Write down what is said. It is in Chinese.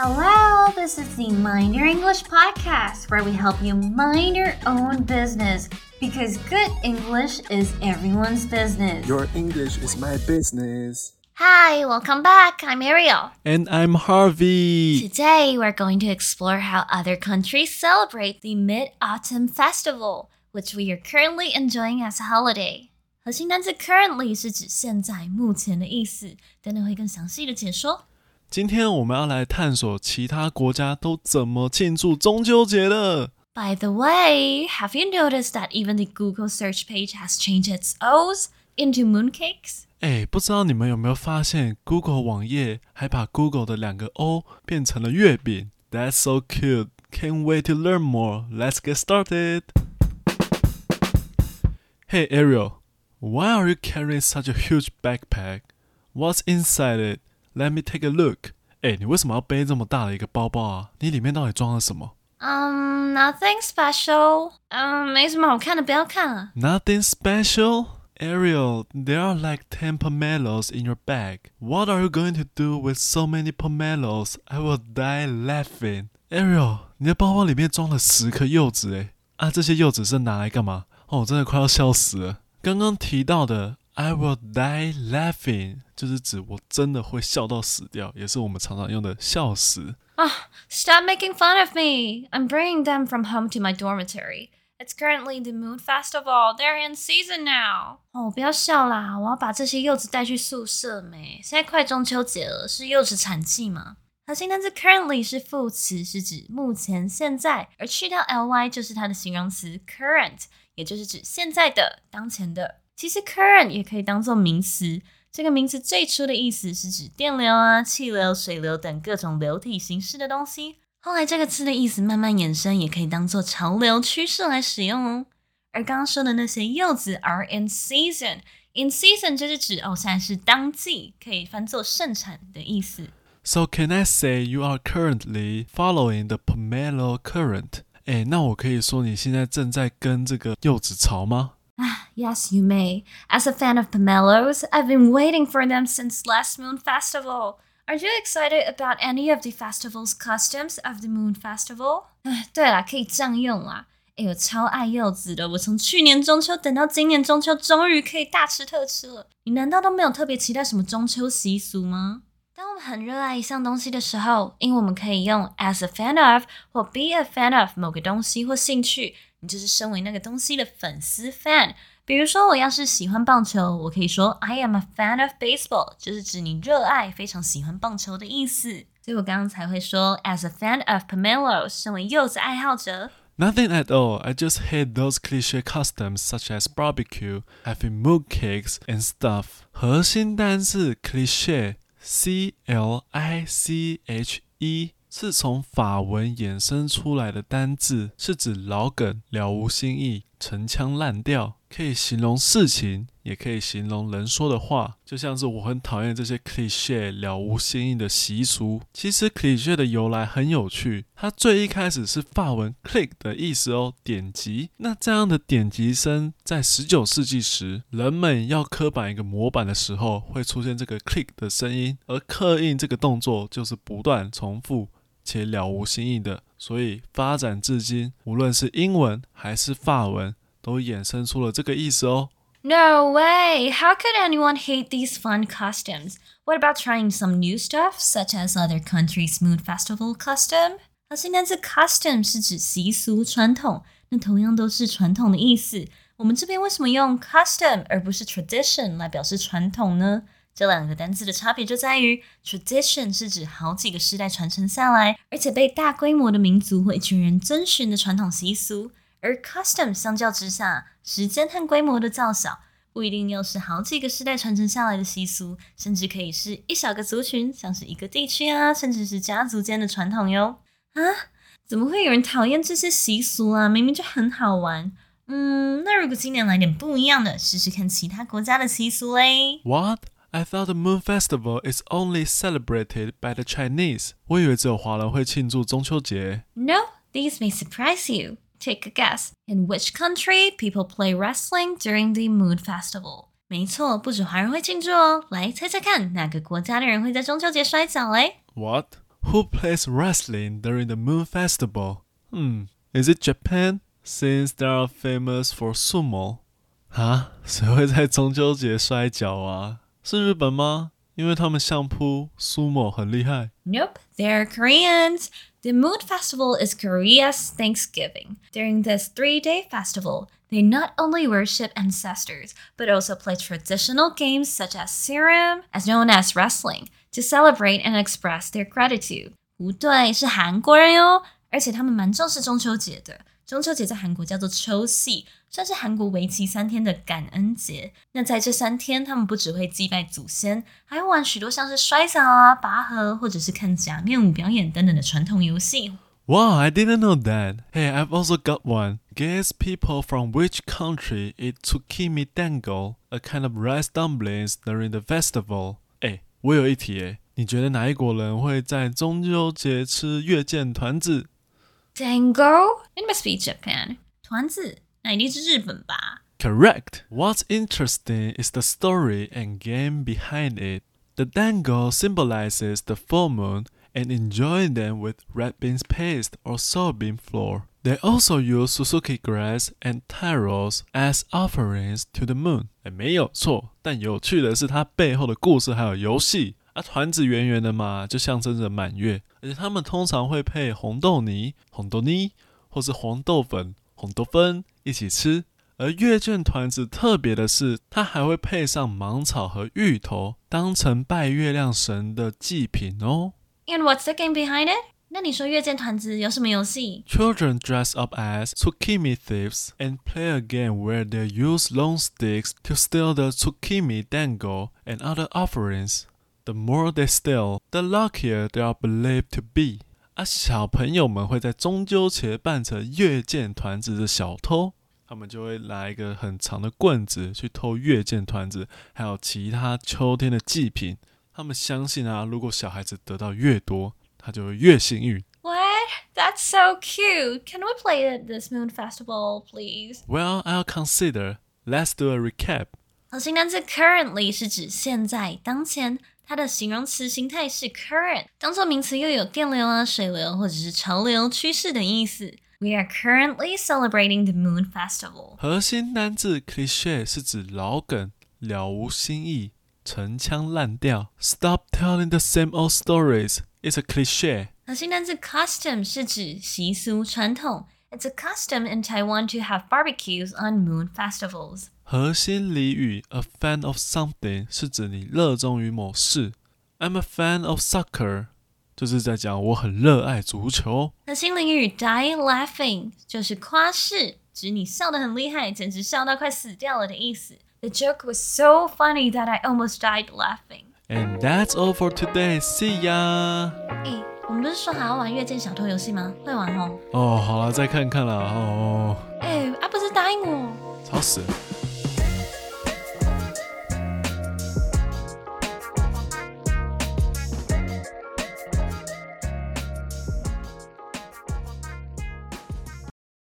Hello, this is the Mind Your English podcast where we help you mind your own business because good English is everyone's business. Your English is my business. Hi, welcome back. I'm Ariel. And I'm Harvey. Today we're going to explore how other countries celebrate the Mid Autumn Festival, which we are currently enjoying as a holiday. 核心单词 currently 是指现在、目前的意思，等等会更详细的解说。今天我们要来探索其他国家都怎么庆祝中秋节了。By the way, have you noticed that even the Google search page has changed its O's into mooncakes? 哎，不知道你们有没有发现，Google 网页还把 Google 的两个 O 变成了月饼。That's so cute! Can't wait to learn more. Let's get started. Hey Ariel, why are you carrying such a huge backpack? What's inside it? Let me take a look. 哎，你为什么要背这么大的一个包包啊？你里面到底装了什么？Um, nothing special. Um, 没什么好看的，不要看了。Nothing special. Ariel, there are like 10 pomelos in your bag. What are you going to do with so many pomelos? I will die laughing. Ariel, 你的包包里面装了十颗柚子诶，啊，这些柚子是拿来干嘛？哦，我真的快要笑死了。 刚刚提到的 I will die laughing 就是指我真的会笑到死掉，也是我们常常用的笑死。啊，Stop making fun of me. I'm bringing them from home to my dormitory. It's currently the Moon Festival. They're in season now. 哦，不要笑啦！我要把这些柚子带去宿舍没？现在快中秋节了，是柚子产季嘛？核心单词 currently 是副词，是指目前、现在，而去掉 ly 就是它的形容词 current，也就是指现在的、当前的。其实 current 也可以当做名词，这个名词最初的意思是指电流啊、气流、水流等各种流体形式的东西。后来这个词的意思慢慢衍生，也可以当做潮流趋势来使用哦。而刚刚说的那些柚子 are in season，in season 就是指哦，现在是当季，可以翻作盛产的意思。So can I say you are currently following the pomelo current？诶，那我可以说你现在正在跟这个柚子潮吗？啊，Yes, you may. As a fan of pomelos, I've been waiting for them since last Moon Festival. Are you excited about any of the festival's customs of the Moon Festival？哎，对了，可以这样用啦。哎，我超爱柚子的，我从去年中秋等到今年中秋，终于可以大吃特吃了。你难道都没有特别期待什么中秋习俗吗？ 当我们很热爱一项东西的时候，因为我们可以用 as a fan of 或 be a fan of 某个东西或兴趣，你就是身为那个东西的粉丝 fan。比如说，我要是喜欢棒球，我可以说 I am a fan of baseball，就是指你热爱、非常喜欢棒球的意思。所以我刚刚才会说 as a fan of pomelos，身为柚子爱好者。Nothing at all. I just hate those cliché customs such as barbecue, having mooncakes and stuff. 核心单字 Cliche。是从法文衍生出来的单字，是指老梗、了无新意、陈腔滥调，可以形容事情，也可以形容人说的话。就像是我很讨厌这些 cliché 了无新意的习俗。其实 cliché 的由来很有趣，它最一开始是法文 click 的意思哦，点击。那这样的点击声，在十九世纪时，人们要刻板一个模板的时候，会出现这个 click 的声音，而刻印这个动作就是不断重复。且了无新意的，所以发展至今，无论是英文还是法文，都衍生出了这个意思哦。No way! How could anyone hate these fun customs? What about trying some new stuff, such as other countries' moon festival custom? 核心单词 custom 是指习俗、传统，那同样都是传统的意思。我们这边为什么用 custom 而不是 tradition 来表示传统呢？这两个单词的差别就在于，tradition 是指好几个世代传承下来，而且被大规模的民族或一群人遵循的传统习俗；而 custom 相较之下，时间和规模的较小，不一定又是好几个世代传承下来的习俗，甚至可以是一小个族群，像是一个地区啊，甚至是家族间的传统哟。啊，怎么会有人讨厌这些习俗啊？明明就很好玩。嗯，那如果今年来点不一样的，试试看其他国家的习俗嘞？What? I thought the Moon Festival is only celebrated by the Chinese. 我以为只有华人会庆祝中秋节。No, these may surprise you. Take a guess. In which country people play wrestling during the Moon Festival? 没错，不止华人会庆祝哦。来猜猜看，哪个国家的人会在中秋节摔跤嘞？What? Who plays wrestling during the Moon Festival? Hmm, is it Japan? Since they are famous for sumo. 啊，谁会在中秋节摔跤啊？是日本吗？ 因为他们相扑 sumo 很厉害。Nope, they're Koreans. The Moon Festival is Korea's Thanksgiving. During this three-day festival, they not only worship ancestors, but also play traditional games such as serim, as known as wrestling, to celebrate and express their gratitude. 不对，是韩国人哟，而且他们蛮重视中秋节的。 中秋节在韩国叫做秋夕，算是韩国为期三天的感恩节。那在这三天，他们不只会祭拜祖先，还会玩许多像是摔跤啊、拔河，或者是看假面舞表演等等的传统游戏。Wow, I didn't know that. Hey, I've also got one. Guess people from which country eat tsukimi dango, a kind of rice dumplings during the festival? 哎，我有一题诶，你觉得哪一国人会在中秋节吃月见团子 ？Dango? It must be Japan. 团子，那一定是日本吧？Correct. What's interesting is the story and game behind it. The dango symbolizes the full moon and enjoy them with red beans paste or soybean flour. They also use Suzuki grass and taros as offerings to the moon. 哎，没有错，但有趣的是它背后的故事还有游戏。 啊，团子圆圆的嘛，就象征着满月，而且他们通常会配红豆泥、红豆泥，或是黄豆粉、红豆粉一起吃。而月见团子特别的是，它还会配上芒草和芋头，当成拜月亮神的祭品哦。And what's the game behind it？那你说月见团子有什么游戏？Children dress up as tsukimi thieves and play a game where they use long sticks to steal the tsukimi dango and other offerings. The more they steal, the luckier they are believed to be. 啊，小朋友们会在中秋节扮成月见团子的小偷，他们就会拿一个很长的棍子去偷月见团子，还有其他秋天的祭品。他们相信啊，如果小孩子得到越多，他就会越幸运。What? That's so cute. Can we play at this moon festival, please? Well, I'll consider. Let's do a recap. 核心单词 currently 是指现在、当前。它的形容词形态是 current，当做名词又有电流啊、水流或者是潮流趋势的意思。We are currently celebrating the Moon Festival。核心单字 cliché 是指老梗、了无新意、陈腔滥调。Stop telling the same old stories. It's a cliché。核心单字 custom 是指习俗传统。It's a custom in Taiwan to have barbecues on moon festivals. 核心俚语 a fan of something 是指你热衷于某事。I'm a fan of soccer，就是在讲我很热爱足球。核心俚语 die laughing 就是夸饰，指你笑得很厉害，简直笑到快死掉了的意思。The joke was so funny that I almost died laughing. And that's all for today. See ya. 诶，我们不是说还要玩月见小偷游戏吗？会玩哦。哦，好了，再看看啦。哦。哎，啊，不是答应我。吵死了。